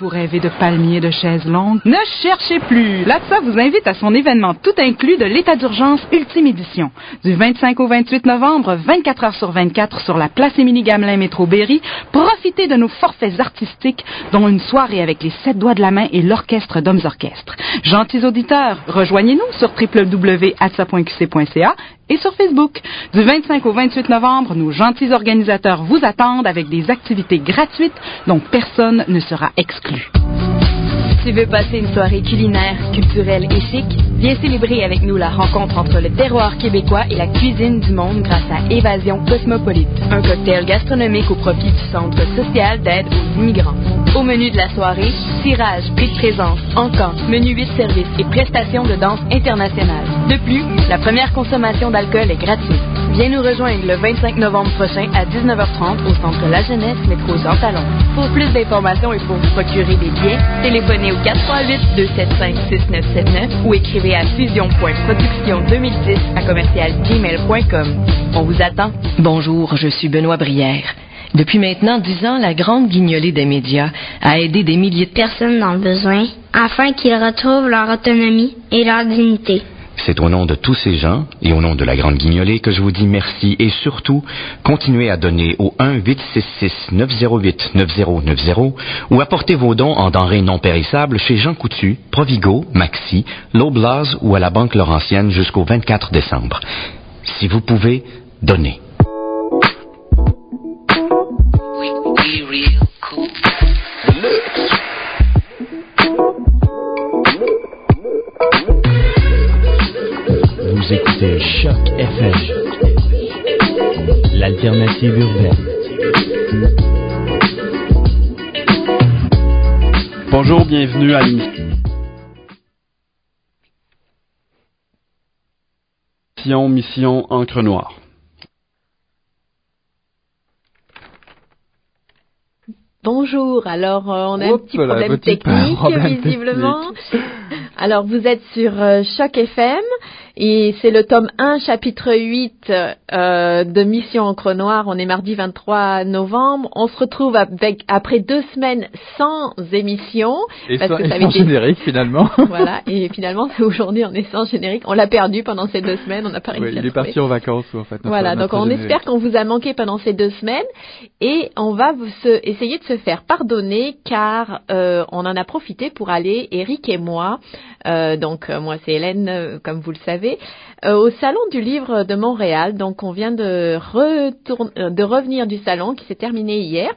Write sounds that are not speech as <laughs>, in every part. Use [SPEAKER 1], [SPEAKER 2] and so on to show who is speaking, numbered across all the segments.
[SPEAKER 1] Vous rêvez de palmiers, de chaises longues? Ne cherchez plus! L'ATSA vous invite à son événement tout inclus de l'état d'urgence Ultime Édition. Du 25 au 28 novembre, 24 heures sur 24 sur la place Émilie-Gamelin Métro Berry, profitez de nos forfaits artistiques, dont une soirée avec les sept doigts de la main et l'orchestre d'hommes orchestres. Gentils auditeurs, rejoignez-nous sur www.atsa.qc.ca et sur Facebook. Du 25 au 28 novembre, nos gentils organisateurs vous attendent avec des activités gratuites dont personne ne sera exclu.
[SPEAKER 2] Tu veux passer une soirée culinaire, culturelle et chic? Viens célébrer avec nous la rencontre entre le terroir québécois et la cuisine du monde grâce à Évasion Cosmopolite, un cocktail gastronomique au profit du Centre social d'aide aux immigrants. Au menu de la soirée, tirage, prix de présence, encans, menu 8 services et prestations de danse internationale. De plus, la première consommation d'alcool est gratuite. Viens nous rejoindre le 25 novembre prochain à 19h30 au Centre La Jeunesse, métro Jean Talon. Pour plus d'informations et pour vous procurer des billets, téléphonez au 438-275-6979 ou écrivez à fusion.production2010 à commercialgmail.com. On vous attend.
[SPEAKER 3] Bonjour, je suis Benoît Brière. Depuis maintenant dix ans, la grande guignolée des médias a aidé des milliers de
[SPEAKER 4] personnes dans le besoin afin qu'ils retrouvent leur autonomie et leur dignité.
[SPEAKER 5] C'est au nom de tous ces gens et au nom de la Grande Guignolée que je vous dis merci et surtout, continuez à donner au 1-866-908-9090 ou apportez vos dons en denrées non périssables chez Jean Coutu, Provigo, Maxi, L'Oblaz ou à la Banque Laurentienne jusqu'au 24 décembre. Si vous pouvez, donnez.
[SPEAKER 6] Vous écoutez Choc FM, l'alternative urbaine.
[SPEAKER 7] Bonjour, bienvenue à l'émission Mission Encre Noire.
[SPEAKER 8] Bonjour, alors euh, on a un petit problème technique
[SPEAKER 7] problème <laughs>
[SPEAKER 8] visiblement. Alors vous êtes sur euh, Choc FM et c'est le tome 1 chapitre 8 euh, de Mission Encre Noire. On est mardi 23 novembre. On se retrouve avec après deux semaines sans émission
[SPEAKER 7] Et
[SPEAKER 8] parce
[SPEAKER 7] sans,
[SPEAKER 8] que
[SPEAKER 7] et
[SPEAKER 8] ça
[SPEAKER 7] sans
[SPEAKER 8] été-
[SPEAKER 7] générique finalement. <laughs>
[SPEAKER 8] voilà et finalement c'est <laughs> aujourd'hui on est sans générique. On l'a perdu pendant ces deux semaines. On n'a pas réussi
[SPEAKER 7] Oui,
[SPEAKER 8] à
[SPEAKER 7] il est parti en vacances en fait.
[SPEAKER 8] Voilà, donc on
[SPEAKER 7] générique.
[SPEAKER 8] espère qu'on vous a manqué pendant ces deux semaines et on va vous se- essayer de se faire pardonner car euh, on en a profité pour aller, Eric et moi, euh, donc euh, moi c'est Hélène, euh, comme vous le savez, euh, au salon du livre de Montréal. Donc on vient de, retourner, euh, de revenir du salon qui s'est terminé hier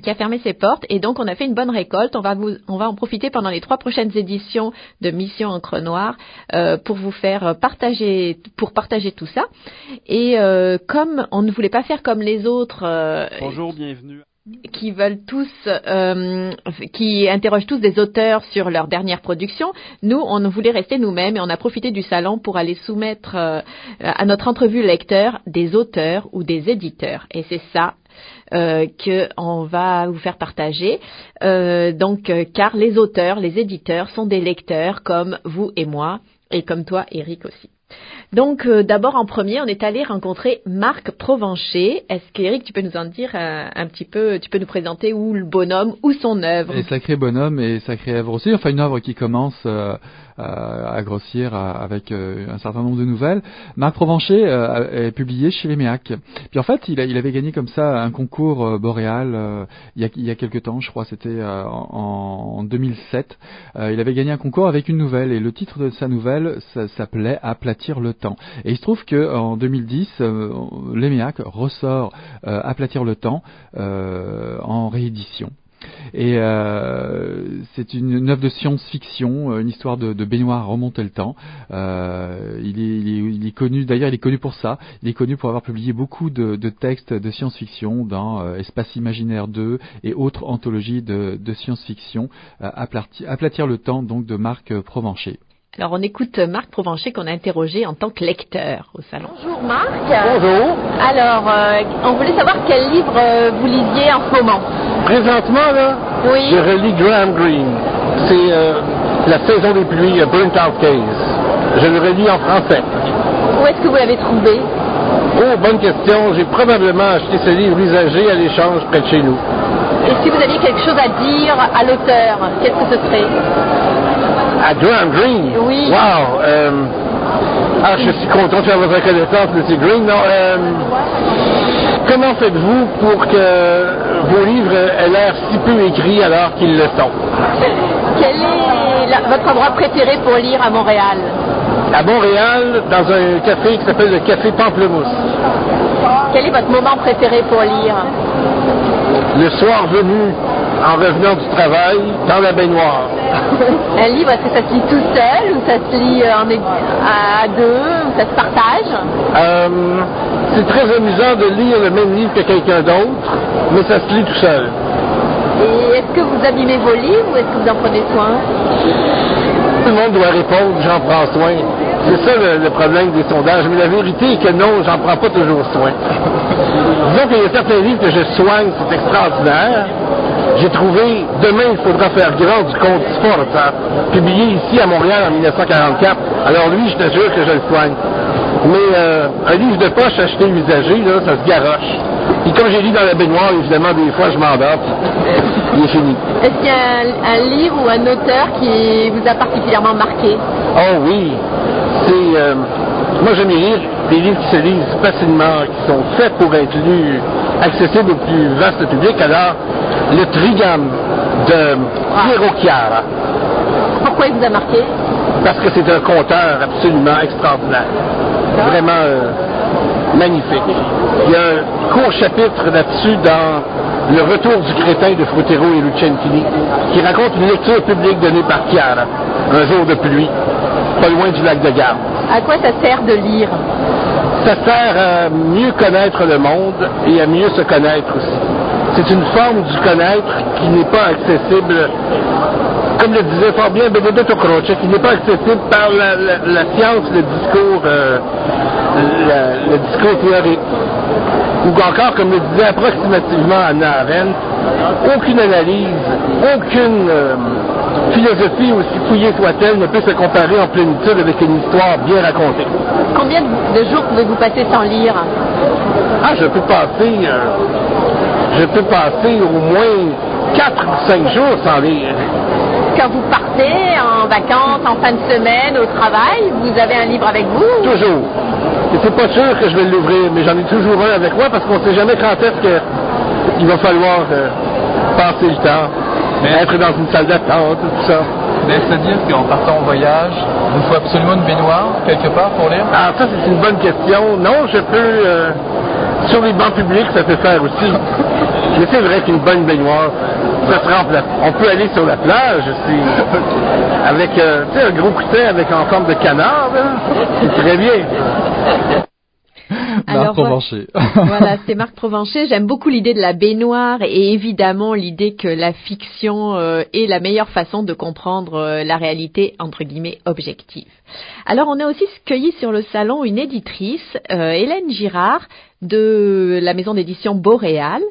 [SPEAKER 8] qui a fermé ses portes et donc on a fait une bonne récolte. On va vous, on va en profiter pendant les trois prochaines éditions de Mission Encre Noire euh, pour vous faire partager, pour partager tout ça. Et euh, comme on ne voulait pas faire comme les autres, euh,
[SPEAKER 7] Bonjour, bienvenue.
[SPEAKER 8] Qui veulent tous, euh, qui interrogent tous des auteurs sur leur dernière production. Nous, on voulait rester nous-mêmes et on a profité du salon pour aller soumettre euh, à notre entrevue lecteur des auteurs ou des éditeurs. Et c'est ça euh, que on va vous faire partager. Euh, donc, euh, car les auteurs, les éditeurs sont des lecteurs comme vous et moi et comme toi, Eric aussi. Donc, euh, d'abord en premier, on est allé rencontrer Marc Provencher. Est-ce qu'Éric, tu peux nous en dire euh, un petit peu, tu peux nous présenter où le bonhomme, ou son œuvre?
[SPEAKER 7] Et sacré bonhomme et sacrée œuvre aussi. Enfin, une œuvre qui commence euh, à, à grossir avec euh, un certain nombre de nouvelles. Marc Provencher euh, est publié chez les Méac. Puis en fait, il, avait gagné comme ça un concours euh, boréal euh, il, y a, il quelques temps, je crois, c'était euh, en, en 2007. Euh, il avait gagné un concours avec une nouvelle et le titre de sa nouvelle s'appelait Aplatir le Et il se trouve que en 2010, euh, l'EMEAC ressort euh, Aplatir le temps euh, en réédition. Et euh, c'est une, œuvre de science-fiction, euh, une histoire de, baignoire remonter le temps. Euh, il, est, connu, d'ailleurs, il est connu pour ça. Il est connu pour avoir publié beaucoup de, textes de science-fiction dans euh, Espace Imaginaire 2 et autres anthologies de, science-fiction. Euh, aplatir le temps, donc de Marc Provencher.
[SPEAKER 8] Alors, on écoute Marc Provencher qu'on a interrogé en tant que lecteur au salon.
[SPEAKER 9] Bonjour Marc. Bonjour. Alors, euh, on voulait savoir quel livre euh, vous lisiez en ce moment.
[SPEAKER 10] Présentement, là,
[SPEAKER 9] Oui.
[SPEAKER 10] je relis Graham Greene. C'est euh, la saison des pluies, Burnt Out Case. Je le relis en français.
[SPEAKER 9] Où est-ce que vous l'avez trouvé?
[SPEAKER 10] Oh, bonne question. J'ai probablement acheté ce livre usagé à l'échange près de chez nous.
[SPEAKER 9] Et si vous aviez quelque chose à dire à l'auteur, qu'est-ce que ce serait?
[SPEAKER 10] À Graham Greene?
[SPEAKER 9] Oui.
[SPEAKER 10] Wow! euh, ah, je suis content de faire votre connaissance, M. Green. Non, euh, comment faites-vous pour que vos livres aient l'air si peu écrits alors qu'ils le sont?
[SPEAKER 9] Quel est la- votre endroit préféré pour lire à Montréal?
[SPEAKER 10] À Montréal, dans un café qui s'appelle le Café Pamplemousse.
[SPEAKER 9] Quel est votre moment préféré pour lire?
[SPEAKER 10] Le soir venu, en revenant du travail, dans la baignoire.
[SPEAKER 9] Un livre, est-ce que ça se lit tout seul ou ça se lit euh, à deux ou ça se partage
[SPEAKER 10] Euh, c'est très amusant de lire le même livre que quelqu'un d'autre, mais ça se lit tout seul.
[SPEAKER 9] Et est-ce que vous abîmez vos livres ou est-ce que vous en prenez soin
[SPEAKER 10] Tout le monde doit répondre, j'en prends soin. C'est ça le, le problème des sondages. Mais la vérité est que non, j'en prends pas toujours soin. <laughs> Disons qu'il y a certains livres que je soigne, c'est extraordinaire. J'ai trouvé Demain, il faudra faire grand du conte Sforza, publié ici à Montréal en 1944. Alors lui, je te jure que je le soigne. Mais euh, un livre de poche acheté usagé, là, ça se garoche. Et comme j'ai lu dans la baignoire, évidemment, des fois, je m'endors, il est fini.
[SPEAKER 9] Est-ce qu'il y a un, un livre ou un auteur qui vous a particulièrement marqué?
[SPEAKER 10] Oh oui, c'est... euh, moi, j'aime lire des livres qui se lisent facilement, qui sont faits pour être lus, accessibles au plus vaste public. Alors, le Trigam de Piero Chiara,
[SPEAKER 9] Pourquoi il vous a marqué?
[SPEAKER 10] Parce que c'est un conteur absolument extraordinaire. Vraiment euh, magnifique. Il y a un court chapitre là-dessus dans Le retour du crétin de Frutero et Lucentini, qui raconte une lecture publique donnée par Chiara, un jour de pluie, pas loin du lac de Garde.
[SPEAKER 9] À quoi ça sert de lire?
[SPEAKER 10] Ça sert à mieux connaître le monde et à mieux se connaître aussi. C'est une forme du connaître qui n'est pas accessible, comme le disait fort bien Benedetto Croce, qui n'est pas accessible par la, la- la science, le discours, euh, la- le discours théorique. Ou encore, comme le disait approximativement Anna Arendt, aucune analyse, aucune euh, philosophie, aussi fouillée soit-elle, ne peut se comparer en plénitude avec une histoire bien racontée.
[SPEAKER 9] Combien de de jours pouvez-vous passer sans lire?
[SPEAKER 10] Ah, je peux passer, euh, je peux passer au moins 4 ou 5 jours sans lire.
[SPEAKER 9] Quand vous partez en vacances, en fin de semaine, au travail, vous avez un livre avec vous?
[SPEAKER 10] Toujours. Et c'est pas sûr que je vais l'ouvrir, mais j'en ai toujours un avec moi parce qu'on sait jamais quand est-ce qu'il va falloir euh, passer le temps, être dans une salle d'attente, tout ça.
[SPEAKER 11] Mais est-ce à dire qu'en partant en voyage, il vous faut absolument une baignoire quelque part pour lire?
[SPEAKER 10] Ah, ça c'est une bonne question. Non, je peux... euh, sur les bancs publics, ça peut faire aussi. Mais c'est vrai qu'une bonne baignoire, ça se. On peut aller sur la plage aussi. Avec, euh, un gros coussin avec en forme de canard. C'est très bien.
[SPEAKER 7] Marc
[SPEAKER 8] voilà.
[SPEAKER 7] Provencher. <laughs>
[SPEAKER 8] voilà, c'est Marc Provencher. J'aime beaucoup l'idée de la baignoire et évidemment l'idée que la fiction euh, est la meilleure façon de comprendre euh, la réalité entre guillemets objective. Alors on a aussi cueilli sur le salon une éditrice, euh, Hélène Girard de la maison d'édition Boréal.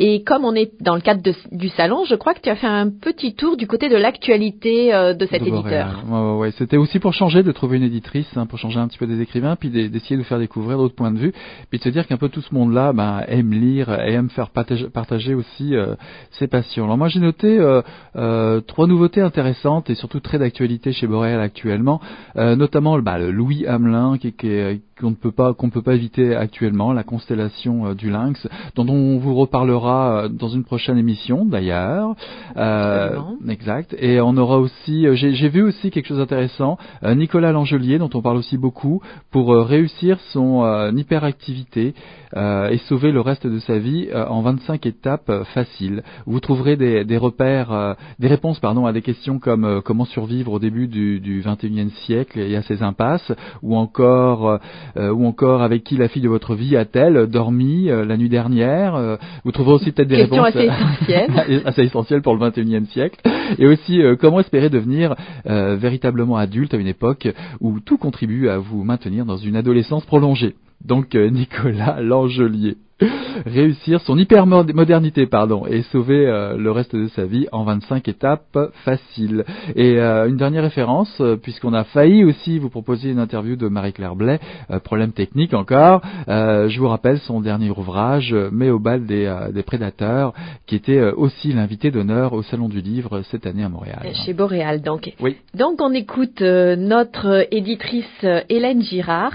[SPEAKER 8] Et comme on est dans le cadre de- du salon, je crois que tu as fait un petit tour du côté de l'actualité euh, de cet
[SPEAKER 7] De
[SPEAKER 8] éditeur.
[SPEAKER 7] Ouais, ouais, ouais. C'était aussi pour changer, de trouver une éditrice, hein, pour changer un petit peu des écrivains, puis d'e- d'essayer de faire découvrir d'autres points de vue, puis de se dire qu'un peu tout ce monde-là ben, aime lire et aime faire partager, partager aussi euh, ses passions. Alors moi j'ai noté euh, euh, trois nouveautés intéressantes et surtout très d'actualité chez Boréal actuellement, euh, notamment bah, le Louis Hamelin qui, qui est- qu'on ne peut pas qu'on peut pas éviter actuellement, la constellation euh, du lynx, dont on vous reparlera euh, dans une prochaine émission d'ailleurs. Euh, exact. Et on aura aussi, euh, j'ai vu aussi quelque chose d'intéressant, Nicolas Langelier, dont on parle aussi beaucoup, pour réussir son euh, hyperactivité euh, et sauver le reste de sa vie euh, en 25 étapes faciles. Vous trouverez des, des repères, euh, des réponses pardon à des questions comme euh, comment survivre au début du, du 21e siècle et à ses impasses, ou encore ou encore avec qui la fille de votre vie a-t-elle dormi euh, la nuit dernière. Euh, vous trouverez aussi peut-être des
[SPEAKER 8] Question
[SPEAKER 7] réponses
[SPEAKER 8] assez essentielle. <laughs>
[SPEAKER 7] assez essentielles pour le 21e siècle. Et aussi euh, comment espérer devenir euh, véritablement adulte à une époque où tout contribue à vous maintenir dans une adolescence prolongée. Donc euh, Nicolas Langelier. <laughs> réussir son hyper-modernité pardon, et sauver euh, le reste de sa vie en 25 étapes faciles. Et euh, une dernière référence, euh, puisqu'on a failli aussi vous proposer une interview de Marie-Claire Blais, problème technique encore, je vous rappelle son dernier ouvrage, Mais au bal des, des prédateurs, qui était aussi l'invité d'honneur au Salon du Livre cette année à Montréal.
[SPEAKER 8] Chez Boréal, donc.
[SPEAKER 7] Oui.
[SPEAKER 8] Donc on écoute notre éditrice Hélène Girard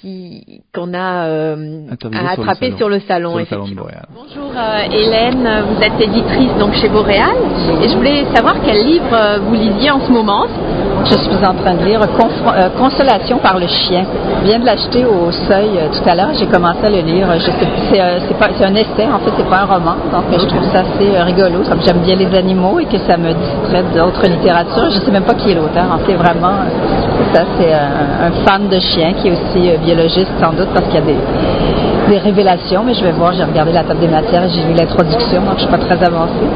[SPEAKER 8] qui qu'on a euh, attrapé sur le salon.
[SPEAKER 7] Sur le salon,
[SPEAKER 8] Bonjour euh, Hélène, vous êtes éditrice donc chez Boréal et je voulais savoir quel livre euh, vous lisiez en ce moment.
[SPEAKER 12] Je suis en train de lire Consolation par le chien. Je viens de l'acheter au Seuil tout à l'heure. J'ai commencé à le lire. C'est un essai en fait, c'est pas un roman. Donc je trouve ça assez rigolo. Comme j'aime bien les animaux et que ça me distrait d'autres littératures. Je sais même pas qui est l'auteur. C'est vraiment ça. C'est un, fan de chiens qui est aussi biologiste sans doute parce qu'il y a des, des révélations, mais je vais voir, j'ai regardé la table des matières, j'ai vu l'introduction, donc je suis pas très avancée.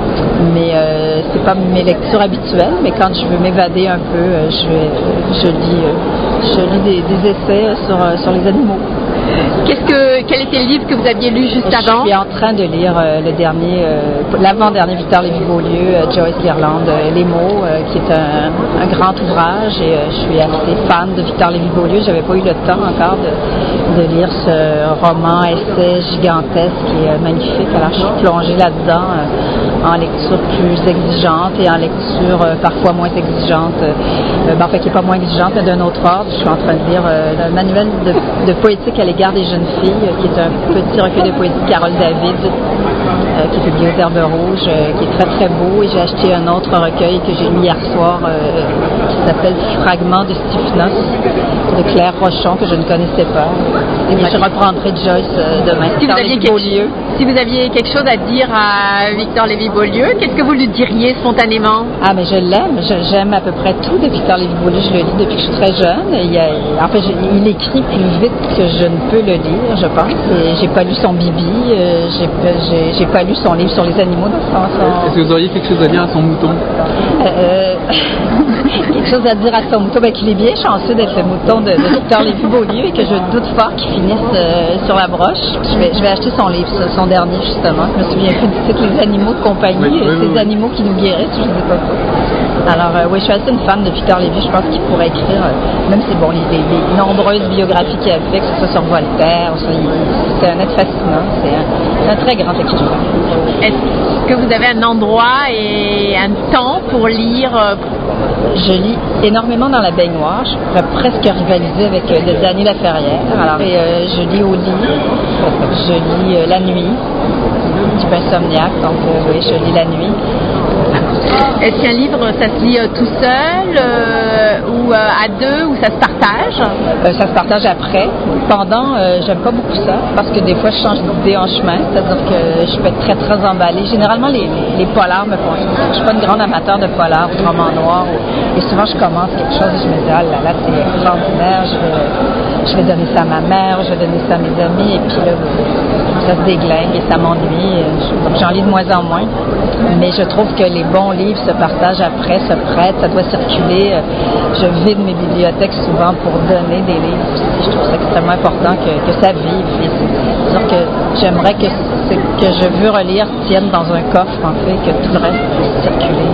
[SPEAKER 12] Mais euh, c'est pas mes lectures habituelles, mais quand je veux m'évader un peu, euh, je, vais, je lis, euh, je lis des, essais sur, sur les animaux.
[SPEAKER 8] Qu'est-ce que, quel était le livre que vous aviez lu juste avant
[SPEAKER 12] Je suis en train de lire le dernier, l'avant-dernier Victor Lévy-Beaulieu, Joyce Girland, Les mots, qui est un, un, grand ouvrage et je suis assez fan de Victor Lévy-Beaulieu. J'avais pas eu le temps encore de, de lire ce roman essai gigantesque et euh, magnifique. Alors je suis plongée là-dedans euh, en lecture plus exigeante et en lecture euh, parfois moins exigeante. Ben, en fait, qui n'est pas moins exigeante, mais d'un autre ordre. Je suis en train de lire le manuel de, poétique à l'égard des jeunes filles, qui est un petit recueil de poésie de Carole David, qui est publié aux Herbes Rouges, qui est très très beau. Et j'ai acheté un autre recueil que j'ai lu hier soir, qui s'appelle Fragments de Stephenos, de Claire Rochon, que je ne connaissais pas. Et je reprendrai Joyce euh, demain.
[SPEAKER 8] Si vous, aviez quelque, si vous aviez quelque chose à dire à Victor Lévy-Beaulieu, qu'est-ce que vous lui diriez spontanément?
[SPEAKER 12] Ah, mais je l'aime. J'aime à peu près tout de Victor Lévy-Beaulieu. Je le lis depuis que je suis très jeune. Il, en fait, il écrit plus vite que je ne peux le lire, je pense. J'ai pas lu son Bibi. Euh, j'ai pas lu son livre sur les animaux.
[SPEAKER 7] Est-ce que vous auriez quelque chose à dire à son mouton?
[SPEAKER 12] Euh, <laughs> Quelque chose à dire à son mouton? Ben, Qu'il est bien chanceux d'être le mouton de, Victor Lévy-Beaulieu et que je doute fort qu'il finisse sur la broche. Je vais, je vais acheter son livre, son dernier justement. Je me souviens plus du titre, Les animaux de compagnie, euh, ces animaux qui nous guérissent, je ne sais pas quoi. Alors euh, oui, je suis assez une fan de Victor Lévy. Je pense qu'il pourrait écrire, euh, même si bon, les, les, nombreuses biographies qu'il a fait, que ce soit sur Voltaire, c'est un être fascinant. C'est un, un, très grand écrivain.
[SPEAKER 8] Est-ce que vous avez un endroit et un temps pour lire
[SPEAKER 12] Je lis énormément dans la baignoire. Je pourrais presque rivaliser avec Daniel Laferrière. Alors, et, je lis au lit, je lis euh, la nuit, type insomniaque, donc euh, oui, je lis la nuit. <laughs>
[SPEAKER 8] Est-ce qu'un livre, ça se lit euh, tout seul ou à deux ou ça se partage?
[SPEAKER 12] Ça se partage après. Pendant, j'aime pas beaucoup ça parce que des fois je change d'idée en chemin, c'est-à-dire que je peux être très très emballée. Généralement, les, polars me font. Je suis pas une grande amateur de polars ou de romans noirs. et souvent, je commence quelque chose et je me dis, ah là là, c'est extraordinaire, je vais, je vais donner ça à ma mère, je vais donner ça à mes amis, et puis là, ça se déglingue et ça m'ennuie. Donc j'en lis de moins en moins. Mais je trouve que les bons livres se partagent après, se prêtent, ça doit circuler. Je vide mes bibliothèques souvent pour donner des livres Je trouve ça extrêmement important que, que ça vive. C'est-à-dire que j'aimerais que ce que je veux relire tienne dans un coffre, en fait, que tout le reste puisse circuler.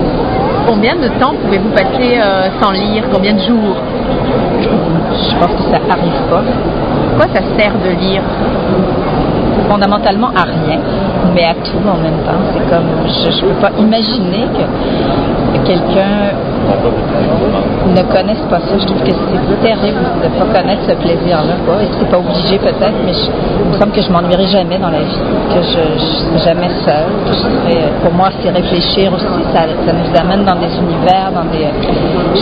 [SPEAKER 8] Combien de temps pouvez-vous passer euh, sans lire? Combien de jours?
[SPEAKER 12] Je pense que ça n'arrive pas.
[SPEAKER 8] Quoi ça sert de lire?
[SPEAKER 12] Fondamentalement à rien, mais à tout en même temps. C'est comme, je ne peux pas imaginer que, quelqu'un ne connaisse pas ça. Je trouve que c'est terrible de ne pas connaître ce plaisir-là. C'est pas obligé peut-être, mais je, il me semble que je m'ennuierai jamais dans la vie, que je ne serai jamais seule. pour moi, c'est réfléchir aussi. Ça, nous amène dans des univers, dans des.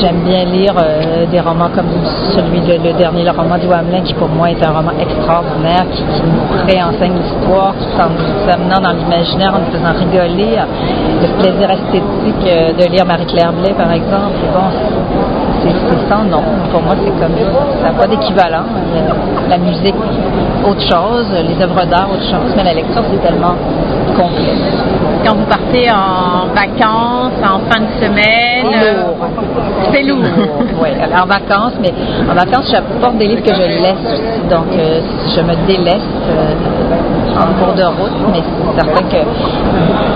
[SPEAKER 12] J'aime bien lire euh, des romans comme celui de le dernier, le roman du Hamelin, qui pour moi est un roman extraordinaire, qui, qui nous réenseigne l'histoire, tout en nous amenant dans l'imaginaire, en nous faisant rigoler, le plaisir esthétique euh, de lire Marie-Claire Blais, par exemple. Bon, c'est sans nom. Pour moi, c'est comme ça n'a pas d'équivalent. La musique, autre chose, les œuvres d'art, autre chose, mais la lecture, c'est tellement complet. quand vous partez en vacances, en fin de semaine. C'est lourd. <laughs> oui, en vacances, mais en vacances, j'apporte des livres que je laisse. Donc, euh, je me délaisse euh, en cours de route, mais c'est certain que,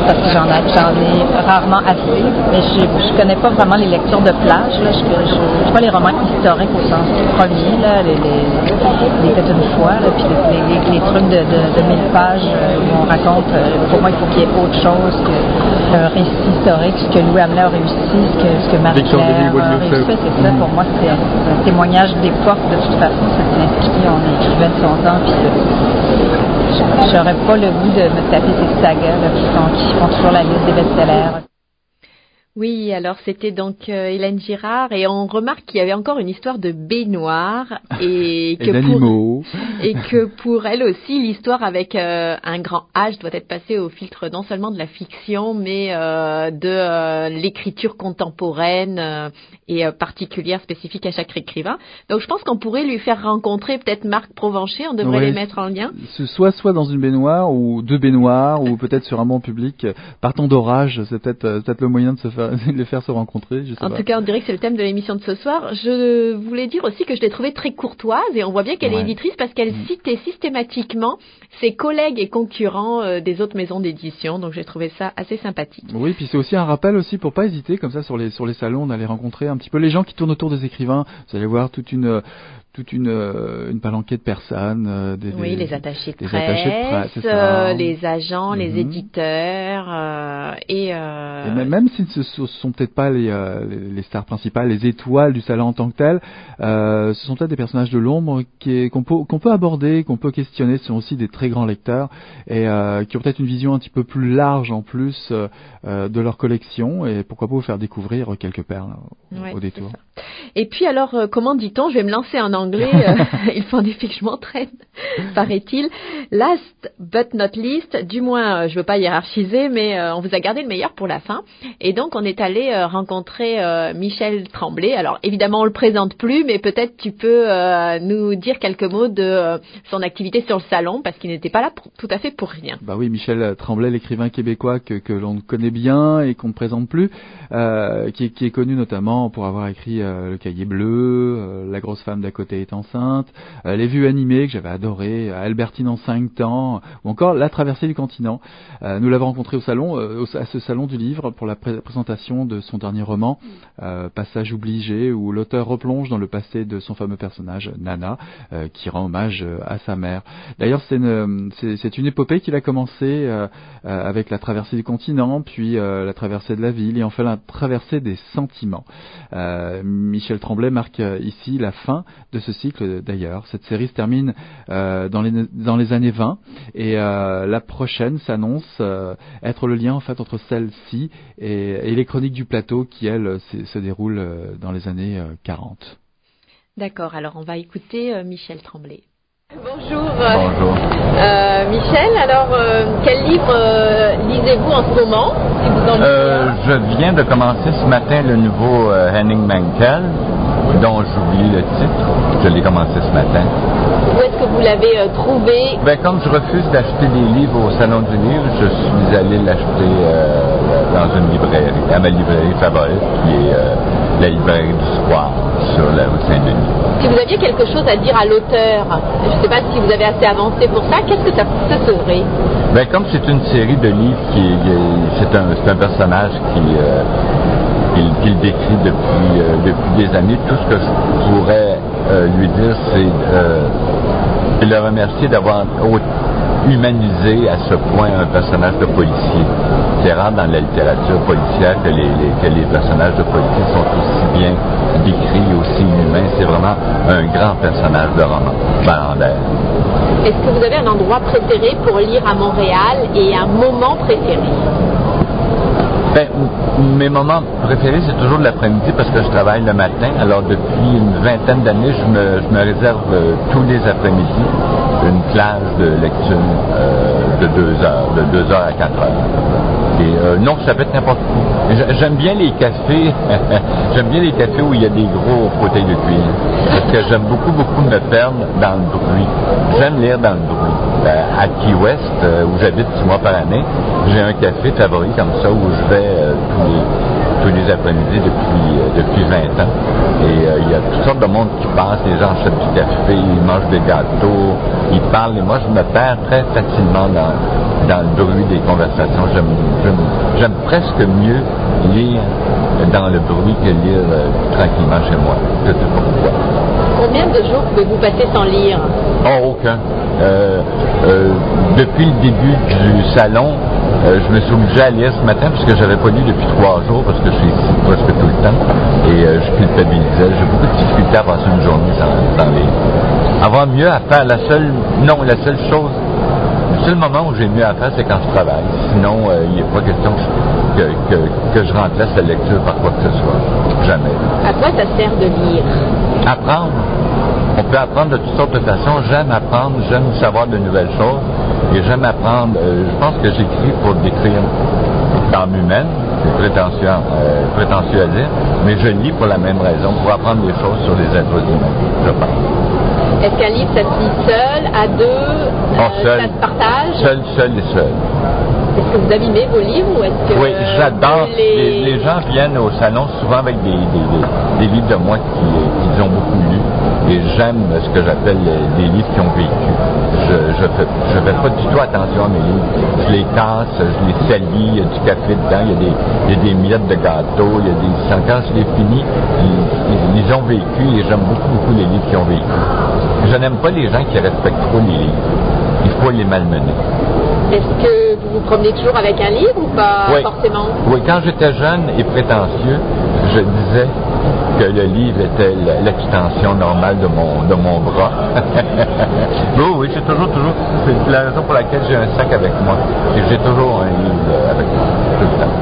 [SPEAKER 12] parce que j'en ai, rarement assez, mais je ne connais pas vraiment les lectures de plage. Là. Je ne pas les romans historiques au sens premier, là, les, les Fêtes une fois, là, puis les, les- les trucs de, de, de 1000 pages euh, où on raconte, euh, pour moi, il faut qu'il y ait autre chose qu'un récit historique, ce que Louis Hamelin a réussi, ce que, ce que
[SPEAKER 7] Victor
[SPEAKER 12] Marie-Claire
[SPEAKER 7] Denis
[SPEAKER 12] a réussi. C'est ça, pour moi, c'est un, témoignage d'époque, de toute façon, c'est l'inscrit, on écrivait de son temps, puis euh, j'aurais pas le goût de me taper ces sagas là, qui, sont, qui font toujours la liste des best-sellers.
[SPEAKER 8] Oui, alors c'était donc euh, Hélène Girard et on remarque qu'il y avait encore une histoire de baignoire <laughs> et
[SPEAKER 7] Et
[SPEAKER 8] que pour
[SPEAKER 7] d'animaux. <laughs>
[SPEAKER 8] et que pour elle aussi l'histoire avec euh, un grand H doit être passée au filtre non seulement de la fiction mais euh, de euh, l'écriture contemporaine euh, et euh, particulière spécifique à chaque écrivain. Donc je pense qu'on pourrait lui faire rencontrer peut-être Marc Provencher, on devrait
[SPEAKER 7] Ouais.
[SPEAKER 8] les mettre en lien.
[SPEAKER 7] Ce- soit soit dans une baignoire ou deux baignoires ou peut-être sur un banc public partant d'orage c'est peut-être euh, peut-être le moyen de se faire <laughs> de les faire se rencontrer je sais
[SPEAKER 8] En
[SPEAKER 7] pas.
[SPEAKER 8] tout cas, on dirait que c'est le thème de l'émission de ce soir. Je voulais dire aussi que je l'ai trouvée très courtoise et on voit bien qu'elle est éditrice parce qu'elle citait systématiquement ses collègues et concurrents euh, des autres maisons d'édition. Donc j'ai trouvé ça assez sympathique.
[SPEAKER 7] Oui, puis c'est aussi un rappel aussi pour pas hésiter comme ça sur les sur les salons d'aller rencontrer un petit peu les gens qui tournent autour des écrivains. Vous allez voir toute une toute une euh, une palanquée de personnes, euh, des,
[SPEAKER 8] Oui,
[SPEAKER 7] des-
[SPEAKER 8] les attachés de presse,
[SPEAKER 7] attachés de presse,
[SPEAKER 8] euh, les agents, les
[SPEAKER 7] Mhm.
[SPEAKER 8] éditeurs euh, et, euh,
[SPEAKER 7] Et même, même si ce ne sont peut-être pas les, euh, les, les stars principales, les étoiles du salon en tant que tel, euh, ce sont peut-être des personnages de l'ombre qui est- qu'on peut, qu'on peut aborder, qu'on peut questionner. Ce sont aussi des très grands lecteurs et euh, qui ont peut-être une vision un petit peu plus large en plus de leur collection et pourquoi pas vous faire découvrir quelques perles au,
[SPEAKER 8] Ouais,
[SPEAKER 7] au détour.
[SPEAKER 8] Et puis alors, comment dit-on? Je vais me lancer en anglais. Il faut en effet que je m'entraîne, paraît-il. Last but not least, du moins, euh, je veux pas hiérarchiser, mais euh, on vous a gardé le meilleur pour la fin. Et donc, on est allé euh, rencontrer Michel Tremblay. Alors, évidemment, on le présente plus, mais peut-être tu peux nous dire quelques mots de son activité sur le salon, parce qu'il n'était pas là pour- tout à fait pour rien.
[SPEAKER 7] Bah oui, Michel Tremblay, l'écrivain québécois que, que l'on connaît bien et qu'on ne présente plus, euh, qui, est- qui est connu notamment pour avoir écrit euh, Le Cahier Bleu, euh, La grosse femme d'à côté est enceinte, euh, Les vues animées que j'avais adoré, euh, Albertine en cinq temps, ou encore La traversée du continent. Euh, nous l'avons rencontré au salon, au- à ce salon du livre pour la pré- présentation de son dernier roman, euh, Passage obligé, où l'auteur replonge dans le passé de son fameux personnage Nana, qui rend hommage à sa mère. D'ailleurs, c'est une, une épopée qu'il a commencé euh, avec la traversée du continent, puis la traversée de la ville, et enfin la traversée des sentiments. Michel Tremblay marque ici la fin de ce cycle d'ailleurs. Cette série se termine euh, dans, les, dans les années 20, et euh, la prochaine s'annonce euh, être le lien en fait entre celle-ci et, et les chroniques du plateau qui, elles, se, se déroulent euh, dans les années euh, 40.
[SPEAKER 8] D'accord, alors on va écouter euh, Michel Tremblay. Bonjour.
[SPEAKER 11] Bonjour.
[SPEAKER 8] Euh, Michel, alors euh, quel livre euh, lisez-vous en ce moment si vous en lisez
[SPEAKER 11] Euh,
[SPEAKER 8] un
[SPEAKER 11] je viens de commencer ce matin le nouveau euh, Henning Mankell, dont j'oublie le titre. Je l'ai commencé ce matin.
[SPEAKER 8] Où est-ce que vous l'avez euh, trouvé?
[SPEAKER 11] Ben, comme je refuse d'acheter des livres au Salon du Livre, je suis allé l'acheter euh, dans une librairie, à ma librairie favorite, qui est euh, la librairie du Square, sur la rue Saint-Denis.
[SPEAKER 8] Si vous aviez quelque chose à dire à l'auteur, je ne sais pas si vous avez assez avancé pour ça, qu'est-ce que ça, ça serait?
[SPEAKER 11] Ben, comme c'est une série de livres qui est- c'est un, un personnage qui qu'il décrit depuis, euh, depuis des années, tout ce que je pourrais euh, lui dire, c'est euh, le remercier d'avoir humanisé à ce point un personnage de policier. C'est rare dans la littérature policière que les, que les personnages de policiers sont aussi bien décrits, aussi humains. C'est vraiment un grand personnage de roman. Ballandère.
[SPEAKER 8] Est-ce que vous avez un endroit préféré pour lire à Montréal et un moment préféré?
[SPEAKER 11] Ben, mes moments préférés, c'est toujours l'après-midi parce que je travaille le matin. Alors, depuis une vingtaine d'années, je me, je me réserve euh, tous les après-midi une plage de lecture euh, de deux heures, de deux heures à quatre heures. Et euh, non, ça peut être n'importe où. J'a- J'aime bien les cafés. <laughs> j'aime bien les cafés où il y a des gros fauteuils de cuir. Parce que j'aime beaucoup, beaucoup me perdre dans le bruit. J'aime lire dans le bruit. À Key West, où j'habite six mois par année, j'ai un café favori comme ça où je vais tous les tous les après-midi depuis, depuis 20 ans. Et il y a toutes sortes de monde qui passe, les gens achètent du café, ils mangent des gâteaux, ils parlent, et moi je me perds très facilement dans, dans le bruit des conversations. J'aime presque mieux lire dans le bruit que lire tranquillement chez moi.
[SPEAKER 8] Combien de jours pouvez-vous passer sans lire
[SPEAKER 11] Oh, aucun. Euh, euh, depuis le début du salon, euh, je me suis obligé à lire ce matin parce que j'avais pas lu depuis trois jours parce que je suis ici presque tout le temps et je culpabilisais. J'ai beaucoup de difficultés à passer une journée sans, lire. Avoir mieux à faire, la seule, non, la seule chose, le seul moment où j'ai mieux à faire, c'est quand je travaille. Sinon, il n'est pas question que, que, que, je remplace la lecture par quoi que ce soit. Jamais.
[SPEAKER 8] À quoi ça sert de lire?
[SPEAKER 11] Apprendre. On peut apprendre de toutes sortes de façons. J'aime apprendre, j'aime savoir de nouvelles choses et j'aime apprendre. Euh, je pense que j'écris pour décrire l'âme humaine, c'est prétentieux, euh, prétentieux à dire, mais je lis pour la même raison, pour apprendre des choses sur les êtres humains, je pense.
[SPEAKER 8] Est-ce qu'un livre, ça se lit seul, à deux,
[SPEAKER 11] oh,
[SPEAKER 8] euh,
[SPEAKER 11] seul,
[SPEAKER 8] ça se partage?
[SPEAKER 11] Seul, seul et seul.
[SPEAKER 8] Est-ce que vous abîmez vos livres ou est-ce que
[SPEAKER 11] Oui, j'adore.
[SPEAKER 8] les...
[SPEAKER 11] Les... les... gens viennent au salon souvent avec des, des, des, livres de moi qu'ils ont beaucoup lus. Et j'aime ce que j'appelle des livres qui ont vécu. Je ne je fais, je fais pas du tout attention à mes livres. Je les casse, je les salis, il y a du café dedans, il y a des, il y a des miettes de gâteau, il y a des. Quand je les finis, ils, ils ont vécu et j'aime beaucoup, beaucoup les livres qui ont vécu. Je n'aime pas les gens qui respectent trop les livres. Il faut les malmener.
[SPEAKER 8] Est-ce que vous vous promenez toujours avec un livre ou pas
[SPEAKER 11] oui.
[SPEAKER 8] forcément
[SPEAKER 11] Oui, quand j'étais jeune et prétentieux, je disais que le livre était l'extension normale de mon, de mon bras. <laughs> oui, oui, j'ai toujours, toujours. C'est la raison pour laquelle j'ai un sac avec moi. Et j'ai toujours un livre avec moi, tout le temps.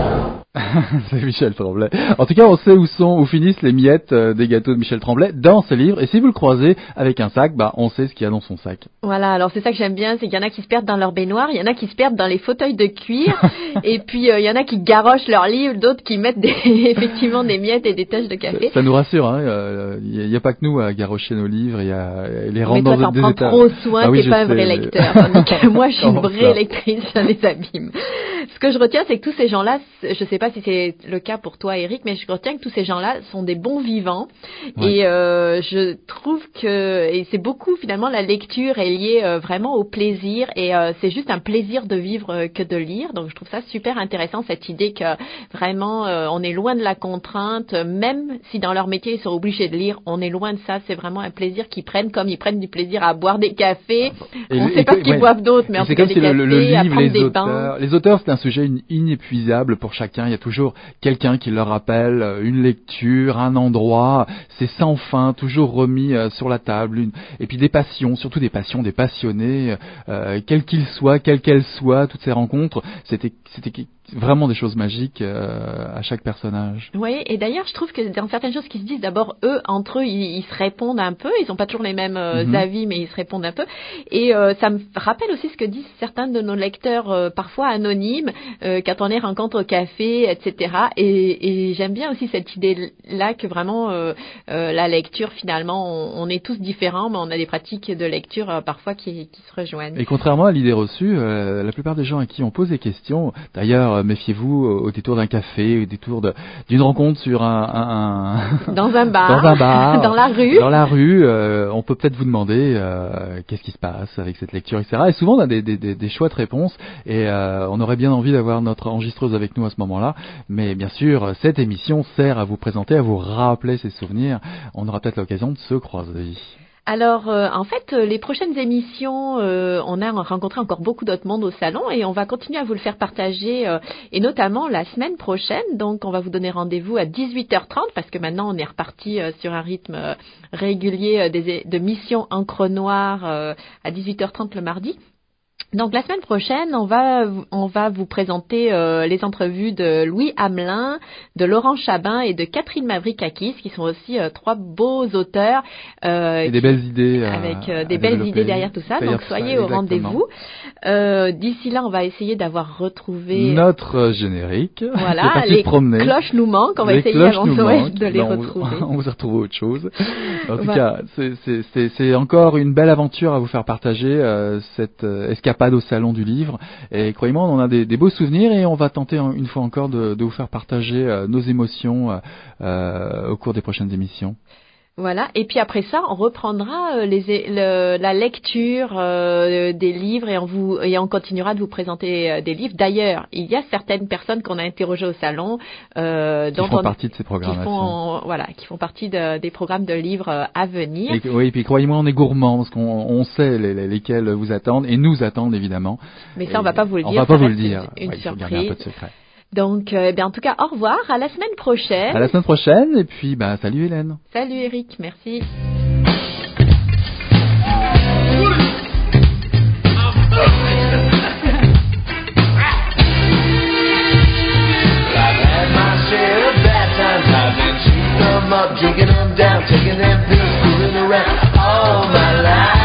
[SPEAKER 11] <laughs>
[SPEAKER 7] c'est Michel Tremblay. En tout cas, on sait où sont, où finissent les miettes euh, des gâteaux de Michel Tremblay dans ce livre. Et si vous le croisez avec un sac, bah, on sait ce qu'il y a dans son sac.
[SPEAKER 8] Voilà. Alors c'est ça que j'aime bien, c'est qu'il y en a qui se perdent dans leur baignoire, il y en a qui se perdent dans les fauteuils de cuir, <laughs> et puis euh, il y en a qui garochent leurs livres, d'autres qui mettent des, <laughs> effectivement des miettes et des taches de café.
[SPEAKER 7] Ça, ça nous rassure. Hein. Il n'y a, a, pas que nous à garocher nos livres. Il y a les
[SPEAKER 8] rendre
[SPEAKER 7] dans
[SPEAKER 8] toi,
[SPEAKER 7] des
[SPEAKER 8] prends
[SPEAKER 7] états.
[SPEAKER 8] trop soin,
[SPEAKER 7] ah, oui,
[SPEAKER 8] t'es pas un vrai
[SPEAKER 7] sais,
[SPEAKER 8] lecteur. Moi, je suis une vraie lectrice, je les abîme. Ce que je retiens, c'est que tous ces gens-là, je sais pas si c'est le cas pour toi, Eric, mais je retiens que tous ces gens-là sont des bons vivants.
[SPEAKER 7] Ouais.
[SPEAKER 8] Et euh, je trouve que, et c'est beaucoup finalement, la lecture est liée euh, vraiment au plaisir. Et euh, c'est juste un plaisir de vivre que de lire. Donc je trouve ça super intéressant, cette idée que vraiment, on est loin de la contrainte. Même si dans leur métier, ils sont obligés de lire, on est loin de ça. C'est vraiment un plaisir qu'ils prennent, comme ils prennent du plaisir à boire des cafés.
[SPEAKER 7] Et
[SPEAKER 8] on ne sait pas ce qu'ils
[SPEAKER 7] ouais.
[SPEAKER 8] boivent d'autres, mais en tout cas
[SPEAKER 7] comme
[SPEAKER 8] des
[SPEAKER 7] si le,
[SPEAKER 8] cafés,
[SPEAKER 7] le- le
[SPEAKER 8] à
[SPEAKER 7] livre,
[SPEAKER 8] prendre
[SPEAKER 7] les
[SPEAKER 8] des
[SPEAKER 7] auteurs,
[SPEAKER 8] bains.
[SPEAKER 7] les auteurs, c'est un sujet in- inépuisable pour chacun. Il y a toujours quelqu'un qui leur rappelle euh, une lecture, un endroit. C'est sans fin, toujours remis euh, sur la table. Une... Et puis des passions, surtout des passions, des passionnés, euh, quels qu'ils soient, quelles qu'elles soient, toutes ces rencontres, c'était vraiment des choses magiques euh, à chaque personnage.
[SPEAKER 8] Oui, et d'ailleurs, je trouve que dans certaines choses qui se disent, d'abord, eux, entre eux, ils, ils se répondent un peu. Ils n'ont pas toujours les mêmes euh,
[SPEAKER 7] Mhm.
[SPEAKER 8] avis, mais ils se répondent un peu. Et euh, ça me rappelle aussi ce que disent certains de nos lecteurs, euh, parfois anonymes, euh, quand on les rencontre au café, etc. Et, et j'aime bien aussi cette idée-là que vraiment la lecture, finalement, on, on est tous différents, mais on a des pratiques de lecture euh, parfois qui, qui se rejoignent.
[SPEAKER 7] Et contrairement à l'idée reçue, euh, la plupart des gens à qui on pose des questions, d'ailleurs, euh, méfiez-vous au, au détour d'un café, au détour d'une rencontre sur un, un- un-
[SPEAKER 8] Dans un bar,
[SPEAKER 7] dans un bar, <laughs>
[SPEAKER 8] dans la rue.
[SPEAKER 7] dans la rue, euh, on peut peut-être vous demander euh, qu'est-ce qui se passe avec cette lecture, etc. Et souvent on a des, des, des, des chouettes réponses, et euh, on aurait bien envie d'avoir notre enregistreuse avec nous à ce moment-là. Mais bien sûr, cette émission sert à vous présenter, à vous rappeler ces souvenirs. On aura peut-être l'occasion de se croiser.
[SPEAKER 8] Alors, euh, en fait, euh, les prochaines émissions, euh, on a rencontré encore beaucoup d'autres mondes au salon et on va continuer à vous le faire partager, et notamment la semaine prochaine. Donc, on va vous donner rendez-vous à 18h30 parce que maintenant, on est reparti sur un rythme régulier des, de missions noire euh, à 18h30 le mardi. Donc la semaine prochaine, on va on va vous présenter euh, les entrevues de Louis Hamelin, de Laurent Chabin et de Catherine Mavrikakis, qui sont aussi euh, trois beaux auteurs euh,
[SPEAKER 7] Et des belles idées.
[SPEAKER 8] avec euh, des belles idées derrière tout ça. Donc
[SPEAKER 7] ça,
[SPEAKER 8] soyez au rendez-vous. Euh, D'ici là, on va essayer d'avoir retrouvé
[SPEAKER 7] Notre générique.
[SPEAKER 8] voilà <laughs> les
[SPEAKER 7] se promener.
[SPEAKER 8] cloches nous manquent. On va
[SPEAKER 7] Les
[SPEAKER 8] essayer avant de les
[SPEAKER 7] Ben, on-
[SPEAKER 8] retrouver. <laughs>
[SPEAKER 7] On vous a retrouvé autre chose. En tout
[SPEAKER 8] Voilà.
[SPEAKER 7] cas, c'est- encore une belle aventure à vous faire partager euh, cette euh, escapade au salon du livre. Et croyez-moi, on en a des, des beaux souvenirs et on va tenter en- une fois encore de, de vous faire partager euh, nos émotions au cours des prochaines émissions.
[SPEAKER 8] Voilà. Et puis après ça, on reprendra euh, les, le- la lecture euh, des livres et on vous et on continuera de vous présenter euh, des livres. D'ailleurs, il y a certaines personnes qu'on a interrogées au salon euh,
[SPEAKER 7] Qui font
[SPEAKER 8] on-
[SPEAKER 7] partie de ces
[SPEAKER 8] qui
[SPEAKER 7] programmations.
[SPEAKER 8] font voilà, qui font partie de- des programmes de livres euh, à venir.
[SPEAKER 7] Et, oui, et puis croyez-moi, on est gourmand parce qu'on on sait les, les- lesquels vous attendent et nous attendent évidemment.
[SPEAKER 8] Mais ça,
[SPEAKER 7] Et
[SPEAKER 8] on va pas vous le
[SPEAKER 7] On
[SPEAKER 8] dire,
[SPEAKER 7] va pas vous le dire.
[SPEAKER 8] une- une
[SPEAKER 7] Ouais, il faut garder un peu
[SPEAKER 8] surprise.
[SPEAKER 7] de secret.
[SPEAKER 8] Donc, euh, eh bien, en tout cas, au revoir, à la semaine prochaine.
[SPEAKER 7] À la semaine prochaine et puis bah salut Hélène.
[SPEAKER 8] Salut Eric, merci.
[SPEAKER 13] Up, drinking them down, taking them pills, fooling around. All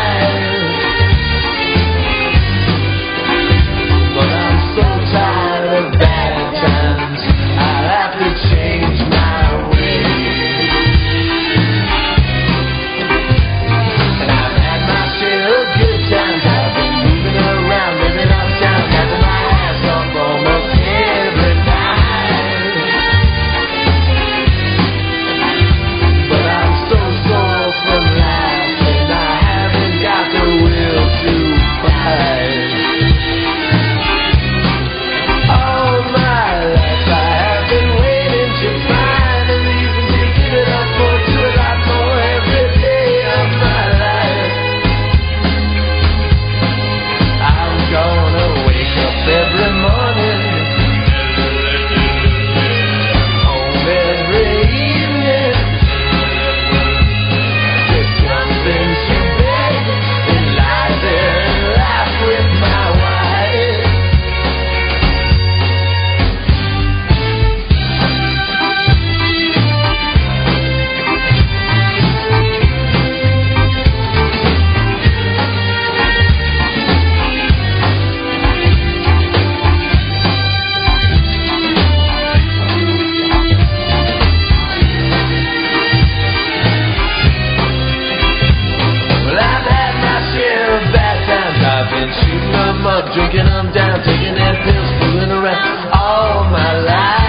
[SPEAKER 13] Shooting up mud, drinking them down, taking their pills, fooling around all my life.